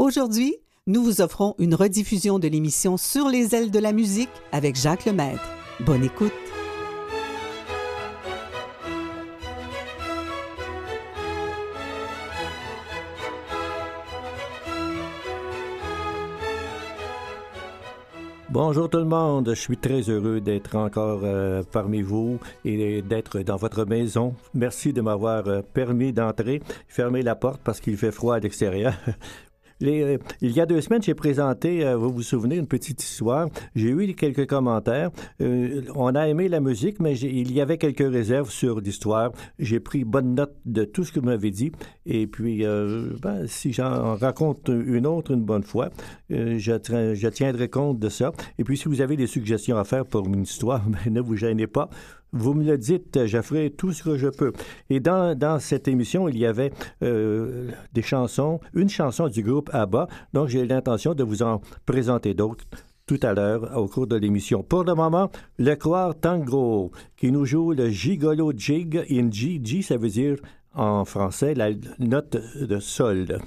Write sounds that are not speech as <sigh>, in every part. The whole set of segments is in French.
Aujourd'hui, nous vous offrons une rediffusion de l'émission Sur les ailes de la musique avec Jacques Lemaître. Bonne écoute. Bonjour tout le monde, je suis très heureux d'être encore euh, parmi vous et d'être dans votre maison. Merci de m'avoir euh, permis d'entrer. Fermez la porte parce qu'il fait froid à l'extérieur. <laughs> Euh, il y a deux semaines, j'ai présenté, euh, vous vous souvenez, une petite histoire. J'ai eu quelques commentaires. Euh, on a aimé la musique, mais il y avait quelques réserves sur l'histoire. J'ai pris bonne note de tout ce que vous m'avez dit. Et puis, ben, si j'en raconte une autre une bonne fois, je, tiendrai compte de ça. Et puis, si vous avez des suggestions à faire pour une histoire, <laughs> ben, ne vous gênez pas. Vous me le dites, je ferai tout ce que je peux. Et dans, dans cette émission, il y avait euh, des chansons, une chanson du groupe ABBA, donc j'ai l'intention de vous en présenter d'autres tout à l'heure au cours de l'émission. Pour le moment, le Croire Tango, qui nous joue le Gigolo Jig in G. G, ça veut dire en français la note de sol.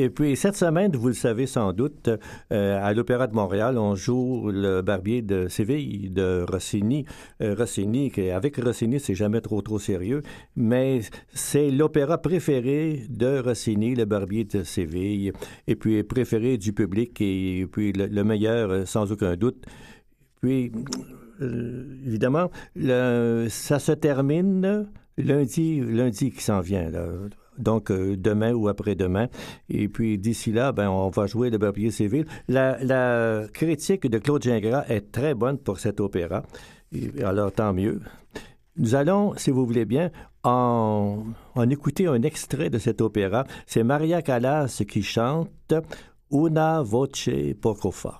Et puis, cette semaine, vous le savez sans doute, euh, à l'Opéra de Montréal, on joue le Barbier de Séville de Rossini. Euh, Rossini, avec Rossini, c'est jamais trop, trop sérieux, mais c'est l'opéra préféré de Rossini, le Barbier de Séville, et puis préféré du public, et puis le, meilleur, euh, sans aucun doute. Puis, évidemment, ça se termine lundi, lundi qui s'en vient, donc euh, demain ou après-demain. Et puis d'ici là, ben, on va jouer le Barbier Civil. La, la critique de Claude Gingras est très bonne pour cet opéra. alors tant mieux. Nous allons, si vous voulez bien, en, en écouter un extrait de cet opéra. C'est Maria Callas qui chante Una voce poco fa.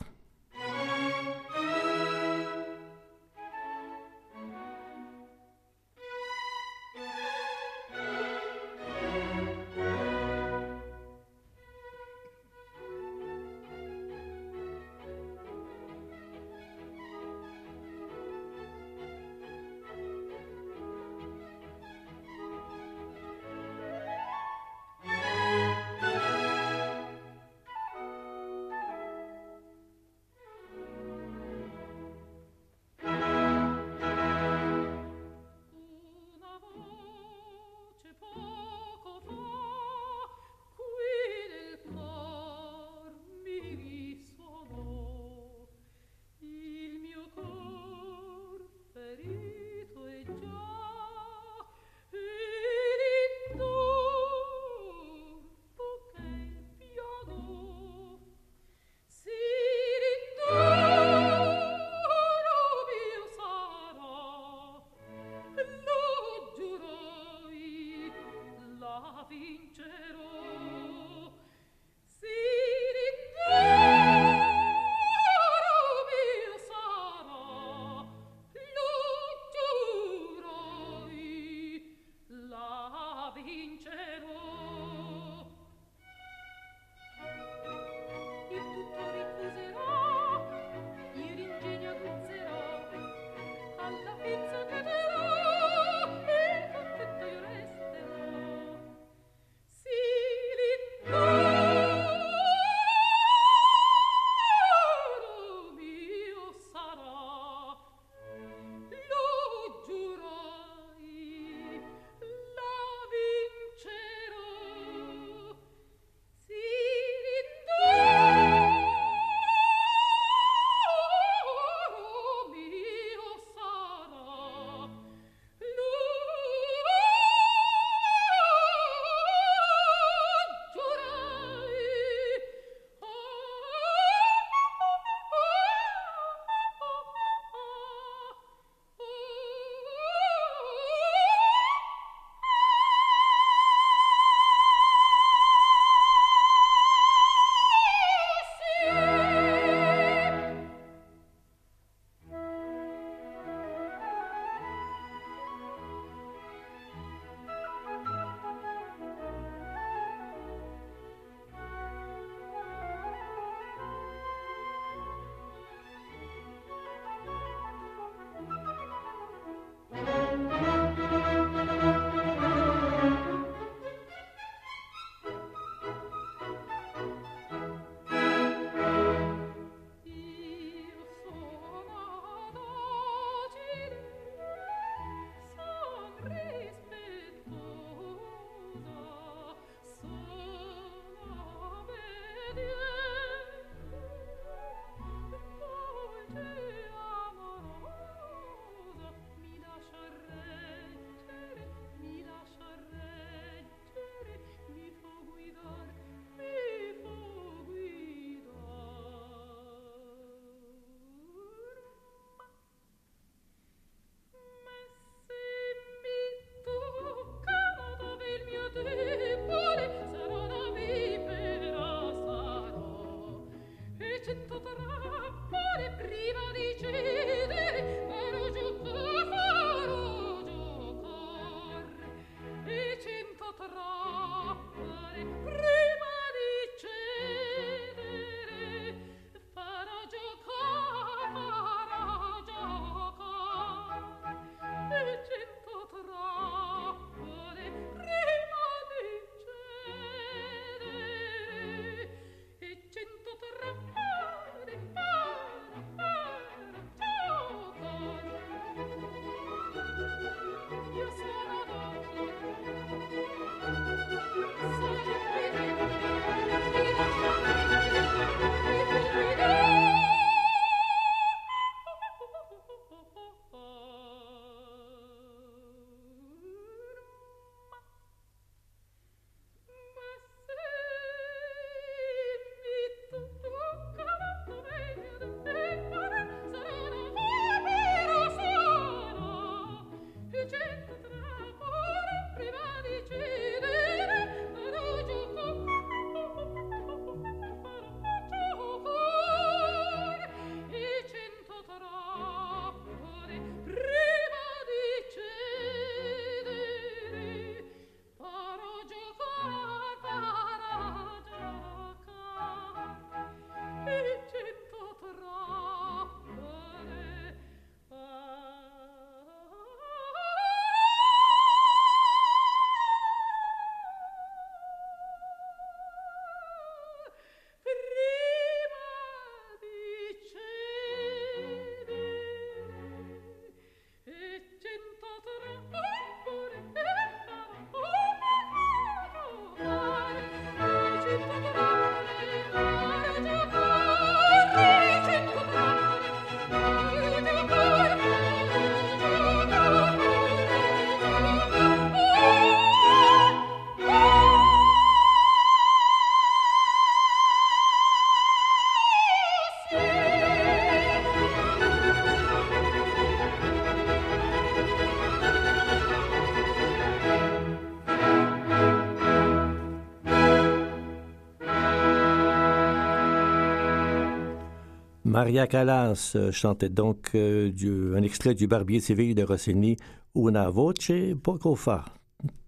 Maria Callas euh, chantait donc euh, un extrait du Barbier civil de Rossini, Una voce poco fa.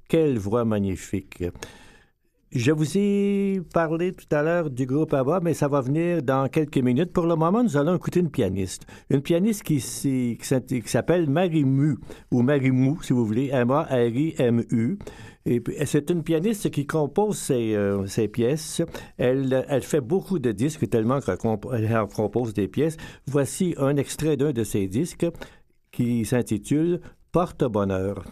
Quelle voix magnifique! Je vous ai parlé tout à l'heure du groupe ABBA, mais ça va venir dans quelques minutes. Pour le moment, nous allons écouter une pianiste. Une pianiste qui, s'appelle Marimu, ou Marimou, si vous voulez, M-A-R-I-M-U. C'est une pianiste qui compose ses, euh, pièces. Elle, elle, fait beaucoup de disques, tellement qu'elle compose des pièces. Voici un extrait d'un de ses disques qui s'intitule Porte-bonheur.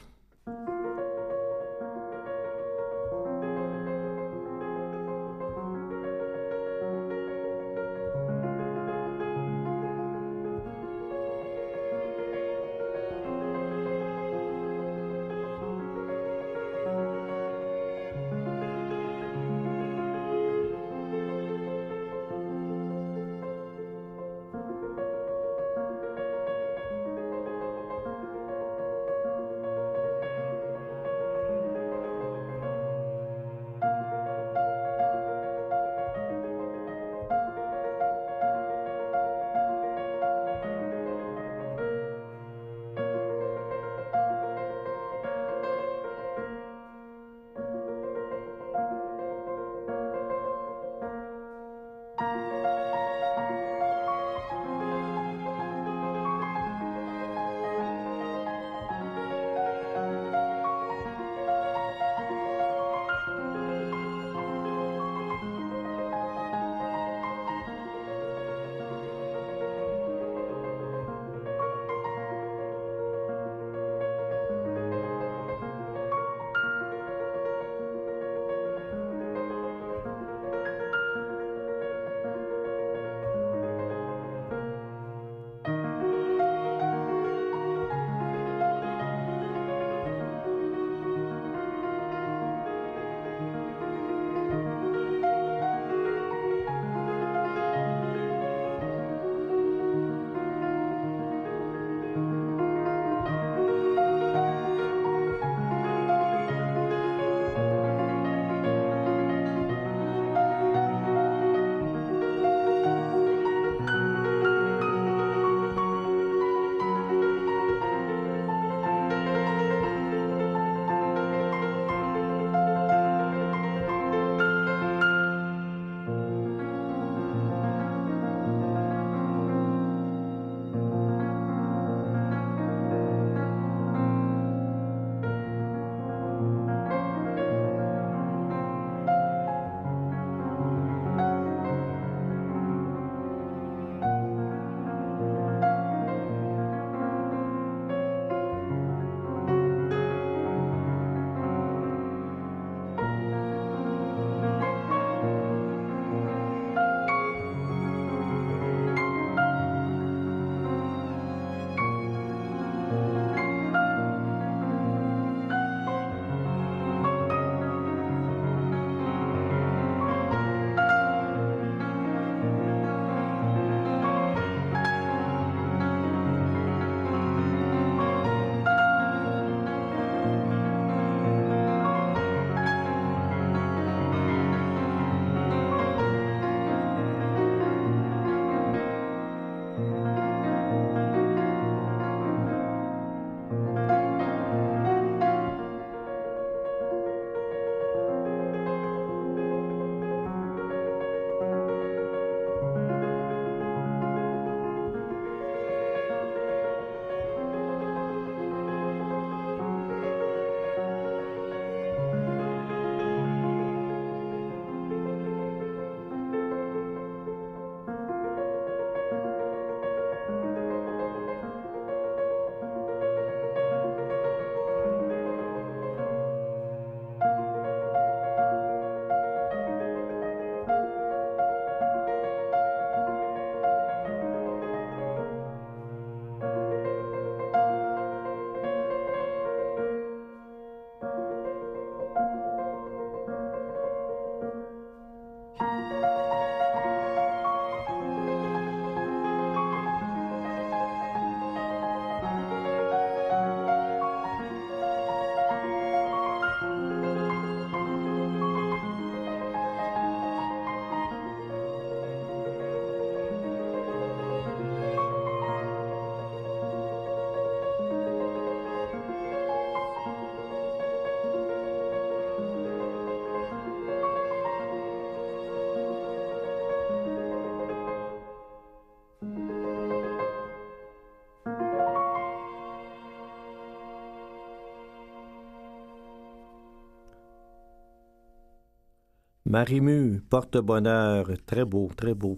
Marimu, porte-bonheur, très beau, très beau.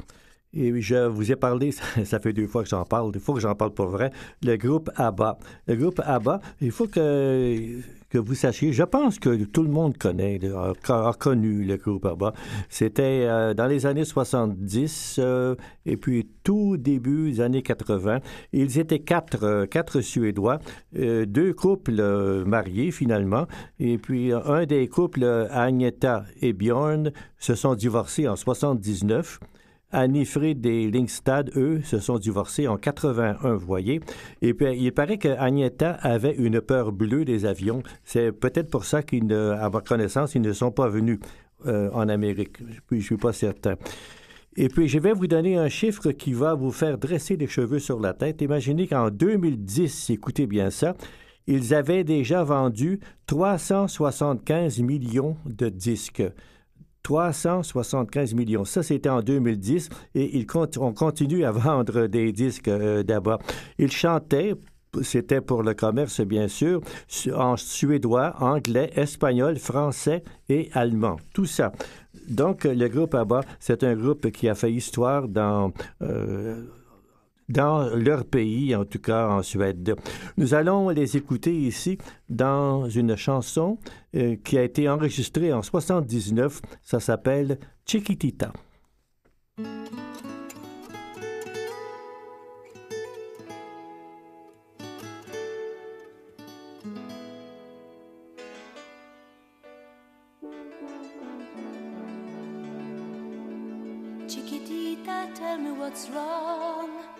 Et je vous ai parlé, <laughs> ça fait deux fois que j'en parle, il faut que j'en parle pour vrai, le groupe ABBA. Le groupe ABBA, il faut que, que vous sachiez, je pense que tout le monde connaît, a, connu le groupe ABBA. C'était euh, dans les années 70 euh, et puis tout début des années 80. Ils étaient quatre, euh, quatre Suédois, deux couples mariés finalement, et puis un des couples, Agneta et Bjorn, se sont divorcés en 79. Annie-Fried et Lingstad, eux, se sont divorcés en 81, vous voyez. Et puis, il paraît qu'Agneta avait une peur bleue des avions. C'est peut-être pour ça qu'à ma connaissance, ils ne sont pas venus euh, en Amérique. Je suis pas certain. Et puis, je vais vous donner un chiffre qui va vous faire dresser les cheveux sur la tête. Imaginez qu'en 2010, écoutez bien ça, ils avaient déjà vendu 375 millions de disques. 375 millions. Ça, c'était en 2010 et ils on continue à <laughs> vendre des disques euh, d'abord. Ils chantaient c'était pour le commerce, bien sûr, en suédois, anglais, espagnol, français et allemand. Tout ça. Donc, le groupe ABBA, c'est un groupe qui a fait histoire dans euh, dans leur pays, en tout cas en Suède. Nous allons les écouter ici dans une chanson euh, qui a été enregistrée en 79. Ça s'appelle Chiquitita. Chiquitita, tell me what's wrong.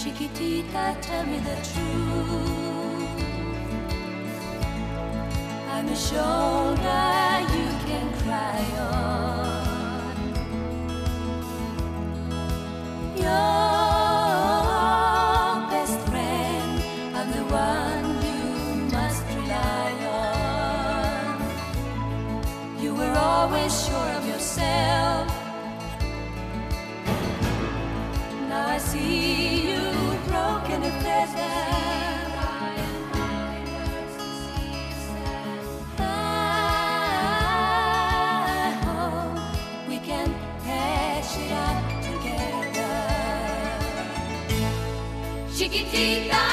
Chiquitita, tell me the truth. I'm a shoulder you can cry on. Your best friend, I'm the one you must rely on. You were always sure of yourself. Chiquitita,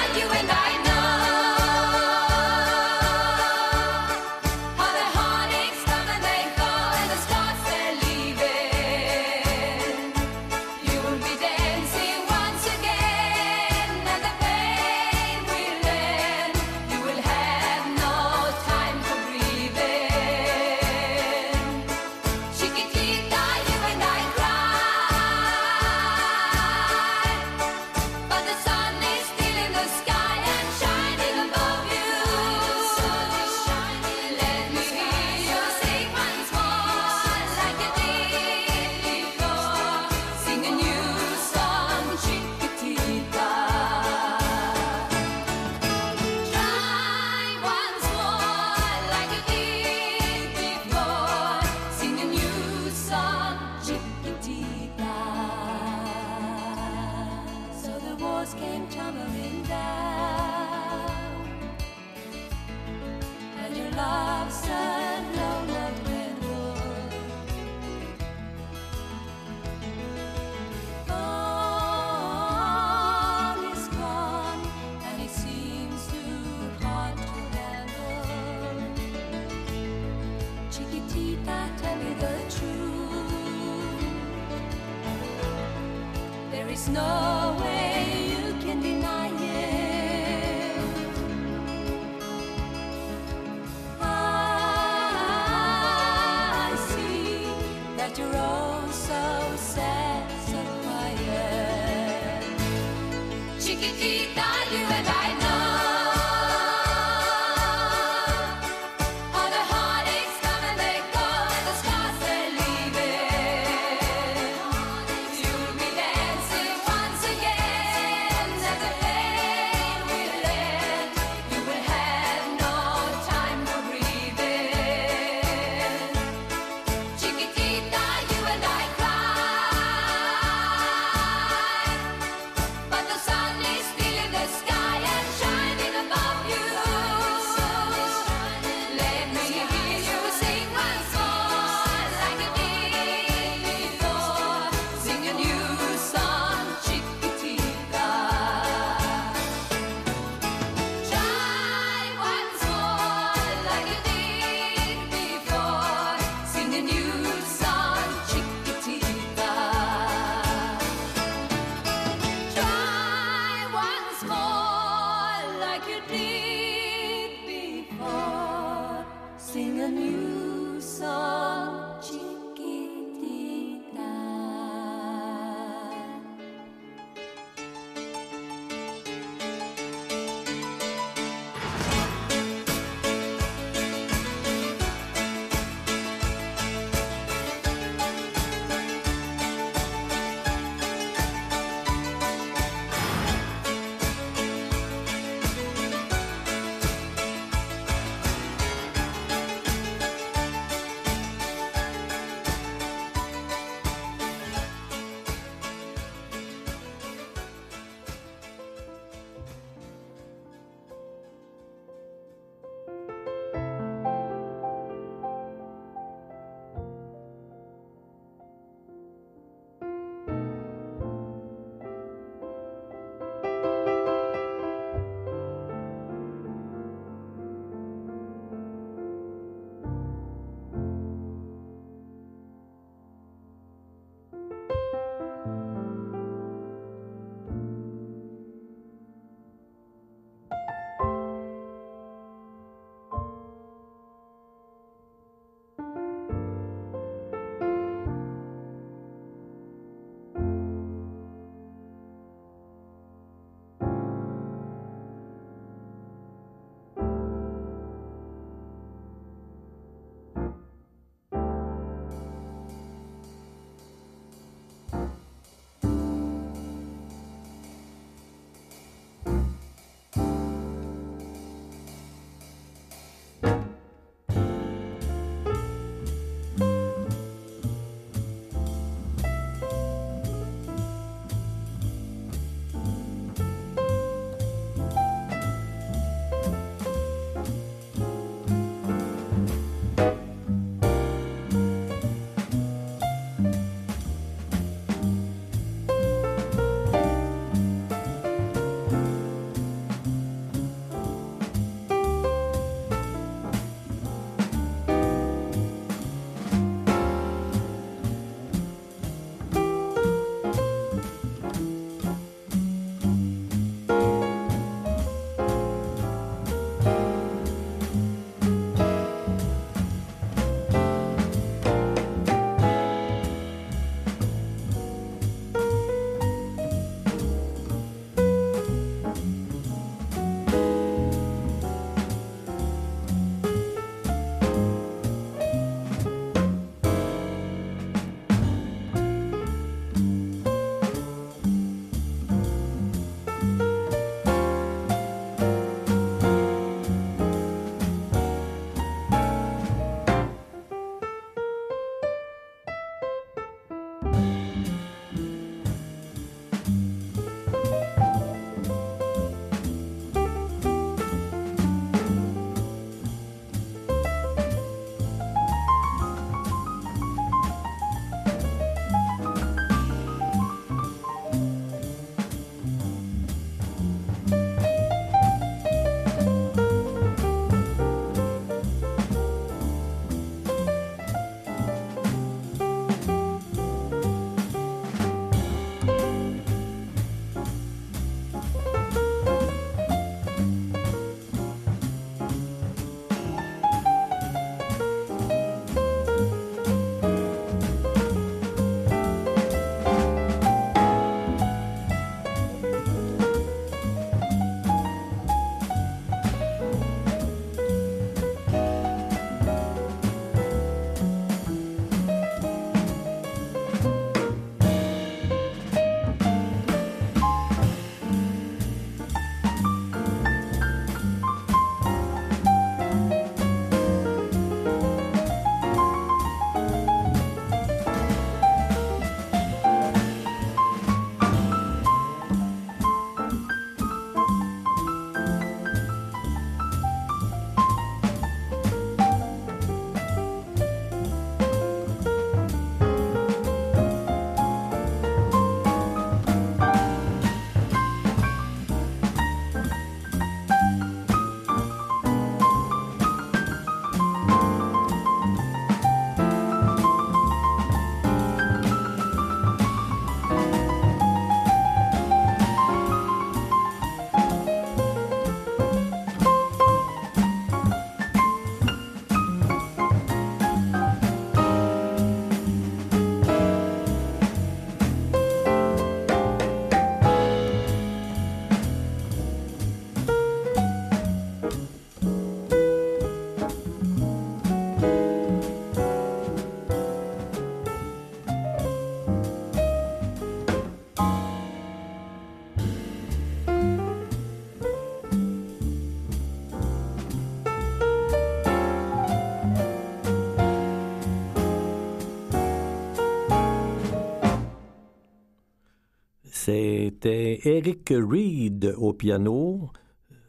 C'était Eric Reed au piano,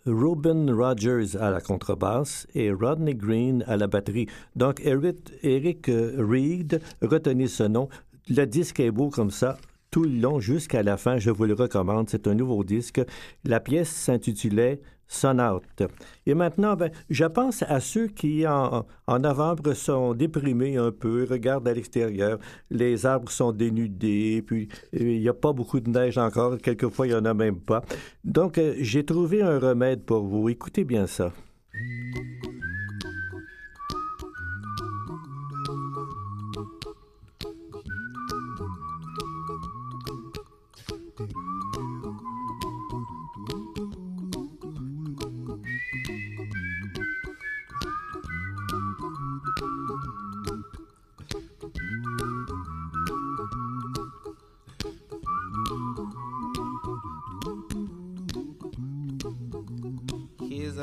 Ruben Rogers à la contrebasse et Rodney Green à la batterie. Donc, Eric, Eric Reed, retenez ce nom. Le disque est beau comme ça tout le long jusqu'à la fin. Je vous le recommande. C'est un nouveau disque. La pièce s'intitulait Out. Et maintenant, ben, je pense à ceux qui, en, en novembre, sont déprimés un peu, regardent à l'extérieur. Les arbres sont dénudés, puis il n'y a pas beaucoup de neige encore. Quelquefois, il n'y en a même pas. Donc, euh, j'ai trouvé un remède pour vous. Écoutez bien ça.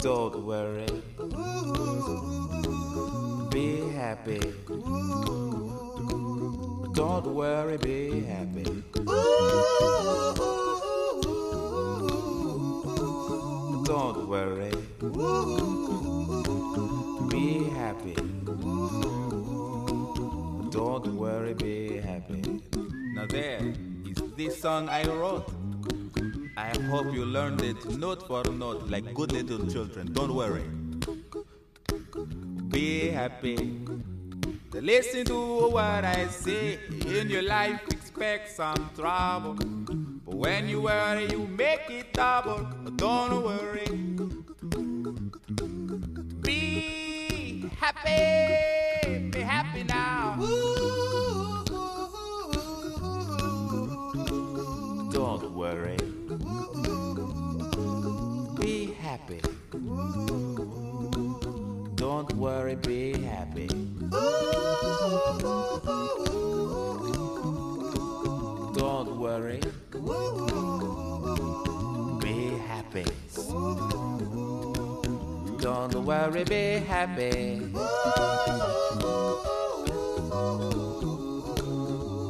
Don't worry. Be happy. Don't worry, be happy. Don't worry. Be happy. Don't worry, be happy. Now there is this song I wrote. I hope you learned it note for note like good little children. Don't worry. Be happy. Listen to what I say. In your life, expect some trouble. But when you worry, you make it double. Don't worry. Be happy. Be happy now. Don't worry. Happy. Don't worry, be happy. Don't worry. Be happy. Don't worry, be happy.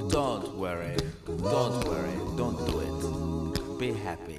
Don't worry. Don't worry. Don't do it. Be happy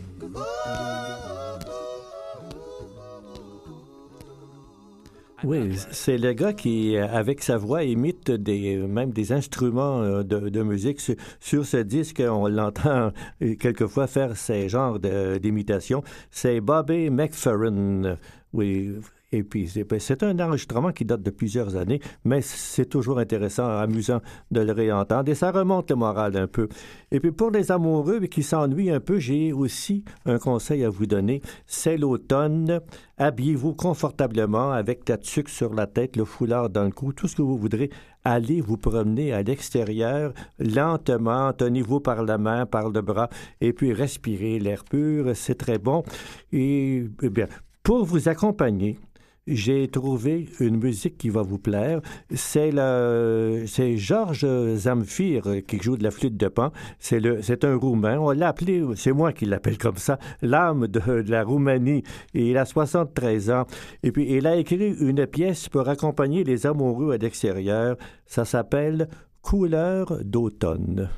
Oui, c'est le gars qui, euh, avec sa voix, imite des, même des instruments euh, de, de musique. Sur, sur ce disque, on l'entend euh, quelquefois faire ces genres d'imitations. C'est Bobby McFerrin. Oui. Et puis, c'est ben, c'est un enregistrement qui date de plusieurs années, mais c'est toujours intéressant, amusant de le réentendre et ça remonte le moral un peu. Et puis, pour les amoureux qui s'ennuient un peu, j'ai aussi un conseil à vous donner. C'est l'automne. Habillez-vous confortablement avec ta tuque sur la tête, le foulard dans le cou, tout ce que vous voudrez. Allez vous promener à l'extérieur lentement, tenez-vous par la main, par le bras, et puis respirez l'air pur, c'est très bon. Et eh bien, pour vous accompagner, j'ai trouvé une musique qui va vous plaire. C'est le, c'est Georges Zamfir qui joue de la flûte de pan. C'est un Roumain. On l'a c'est moi qui l'appelle comme ça, l'âme de, la Roumanie. Il a 73 ans. Et puis, il a écrit une pièce pour accompagner les amoureux à l'extérieur. Ça s'appelle Couleur d'automne.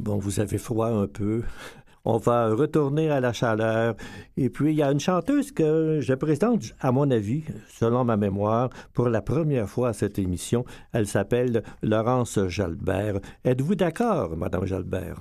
Bon, vous avez froid un peu. On va retourner à la chaleur. Et puis, il y a une chanteuse que je présente, à mon avis, selon ma mémoire, pour la première fois à cette émission. Elle s'appelle Laurence Jalbert. Êtes-vous d'accord, Madame Jalbert?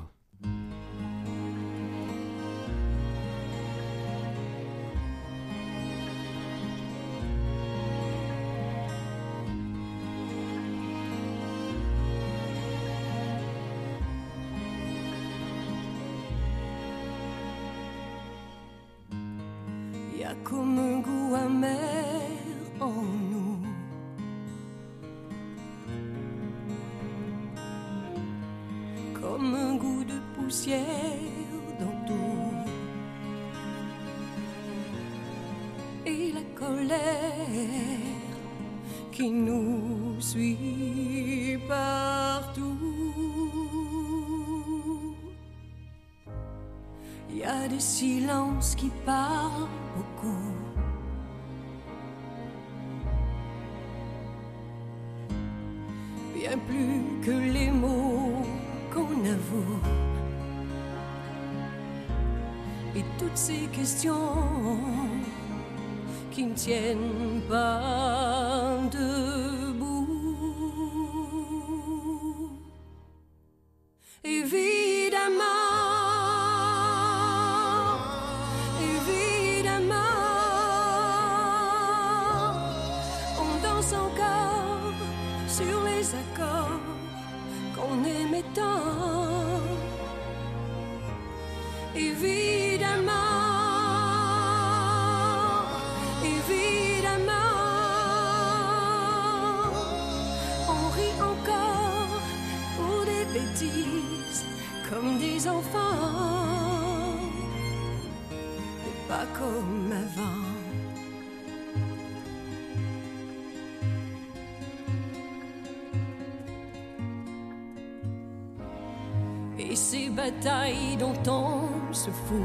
Comme un goût amer en nous. Comme un goût de poussière dans tout. Et la colère qui nous suit partout. Il y a des silences qui parlent ces questions qui ne tiennent pas debout. Et ces batailles dont on se fout.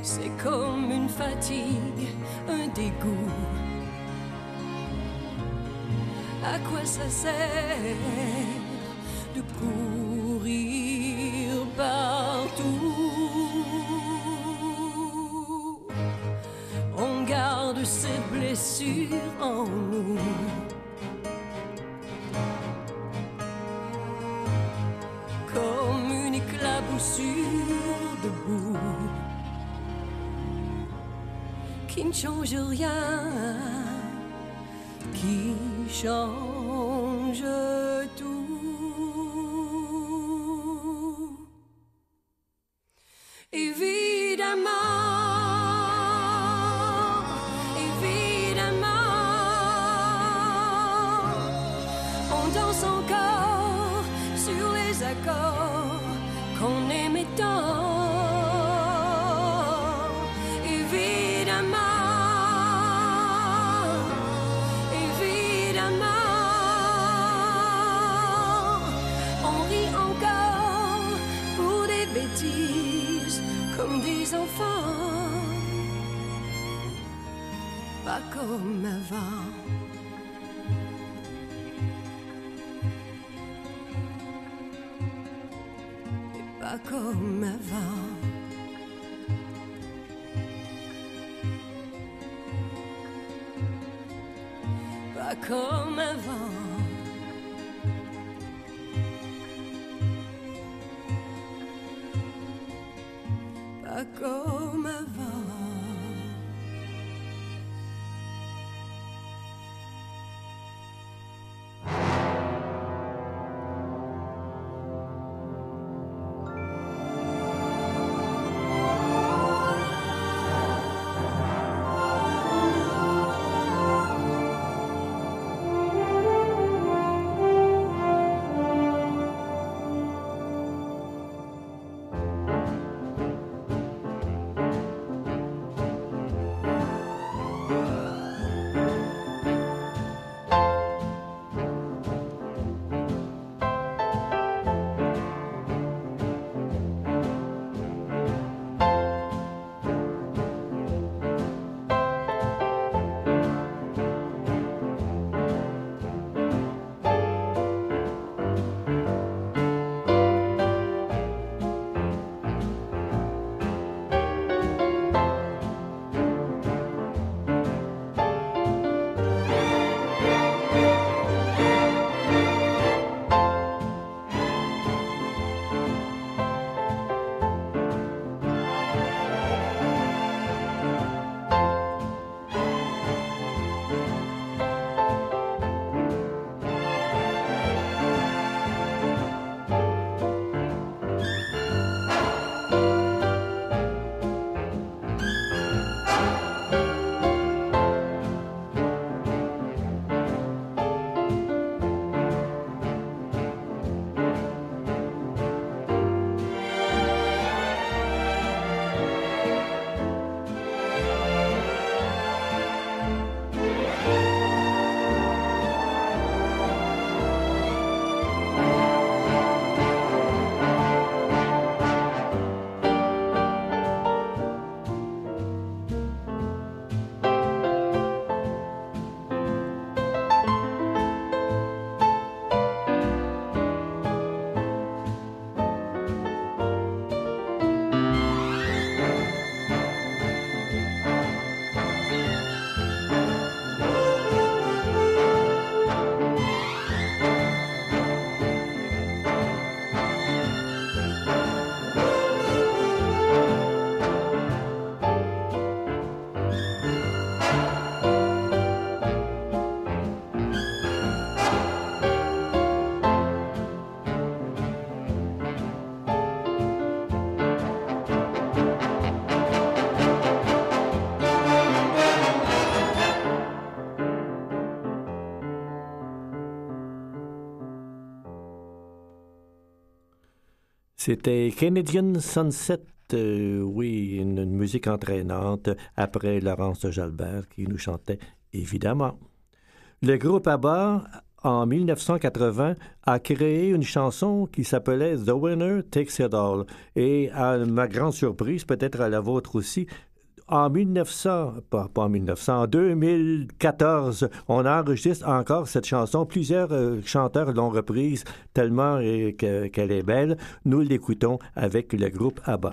C'est comme une fatigue, un dégoût. À quoi ça sert de courir partout? On garde ces blessures en nous. Qui ne change rien qui change Pas C'était Canadian Sunset, euh, oui, une, musique entraînante après Laurence Jalbert qui nous chantait évidemment. Le groupe ABBA, en 1980, a créé une chanson qui s'appelait The Winner Takes It All. Et à ma grande surprise, peut-être à la vôtre aussi, en 1900, pas, en 1900, en 2014, on enregistre encore cette chanson. Plusieurs euh, chanteurs l'ont reprise tellement que- qu'elle est belle. Nous l'écoutons avec le groupe ABBA.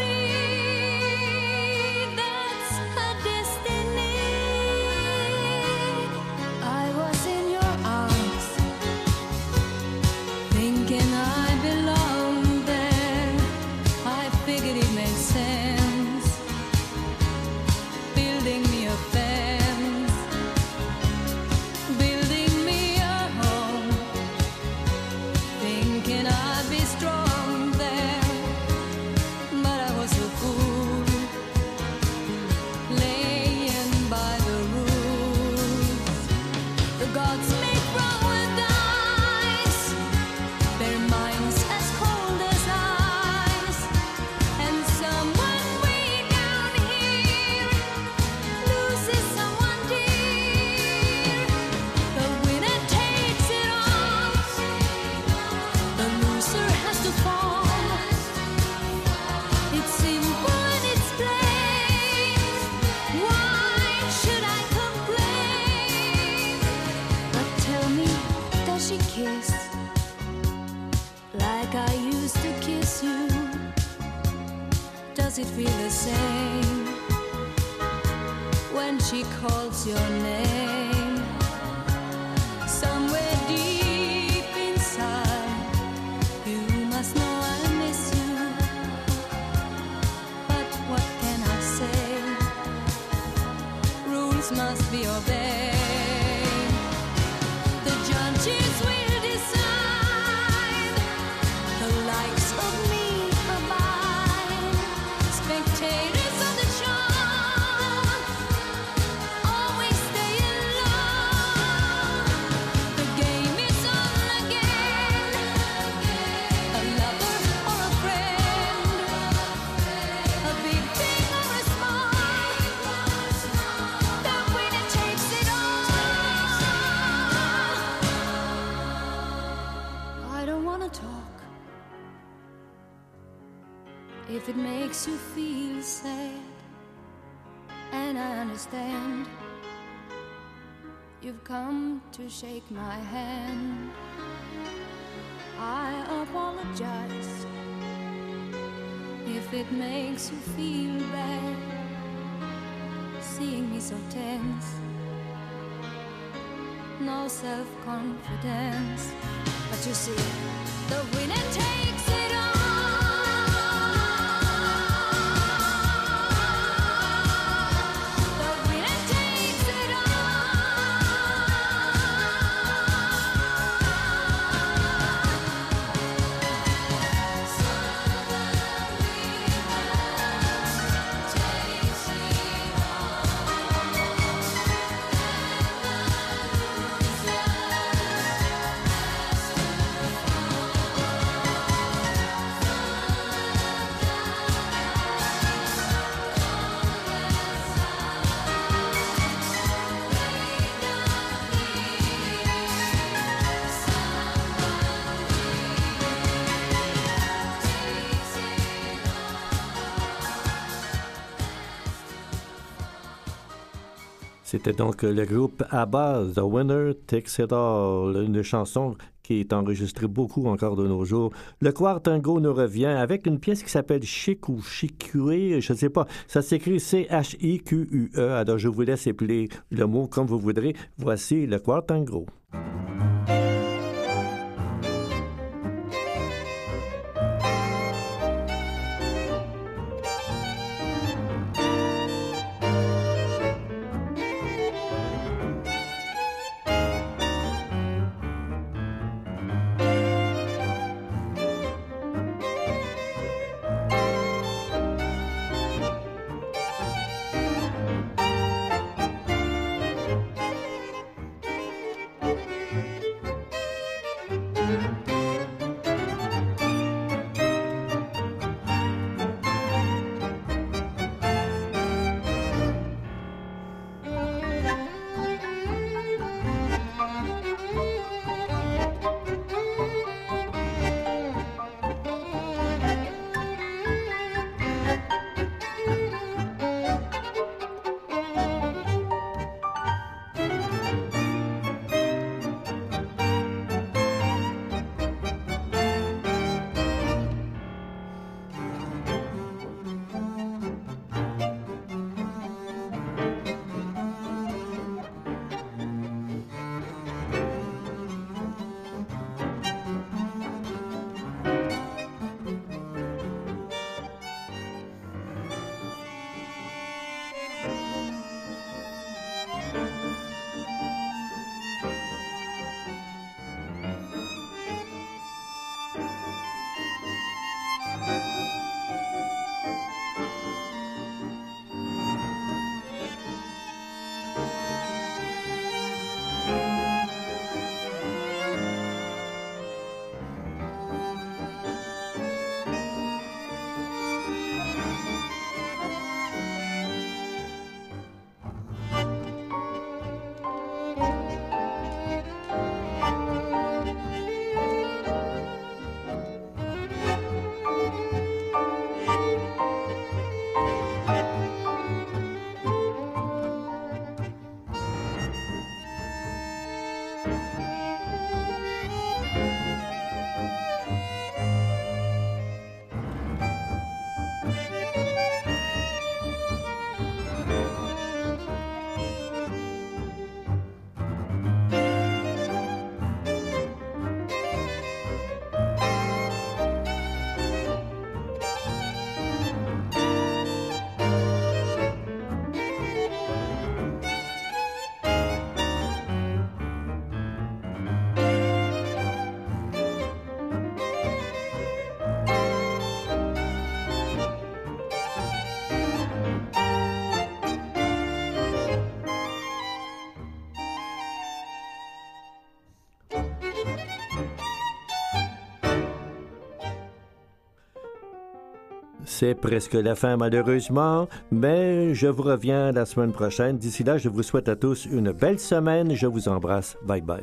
Shake my hand. I apologize if it makes you feel bad, seeing me so tense. No self confidence, but you see, the winner takes it C'était donc le groupe ABBA, The Winner Takes It All, une chanson qui est enregistrée beaucoup encore de nos jours. Le Choir Tango nous revient avec une pièce qui s'appelle Chic ou Chicue, je ne sais pas, ça s'écrit C-H-I-Q-U-E, alors je vous laisse épeler le mot comme vous voudrez. Voici le Choir C'est presque la fin malheureusement, mais je vous reviens la semaine prochaine. D'ici là, je vous souhaite à tous une belle semaine. Je vous embrasse. Bye bye.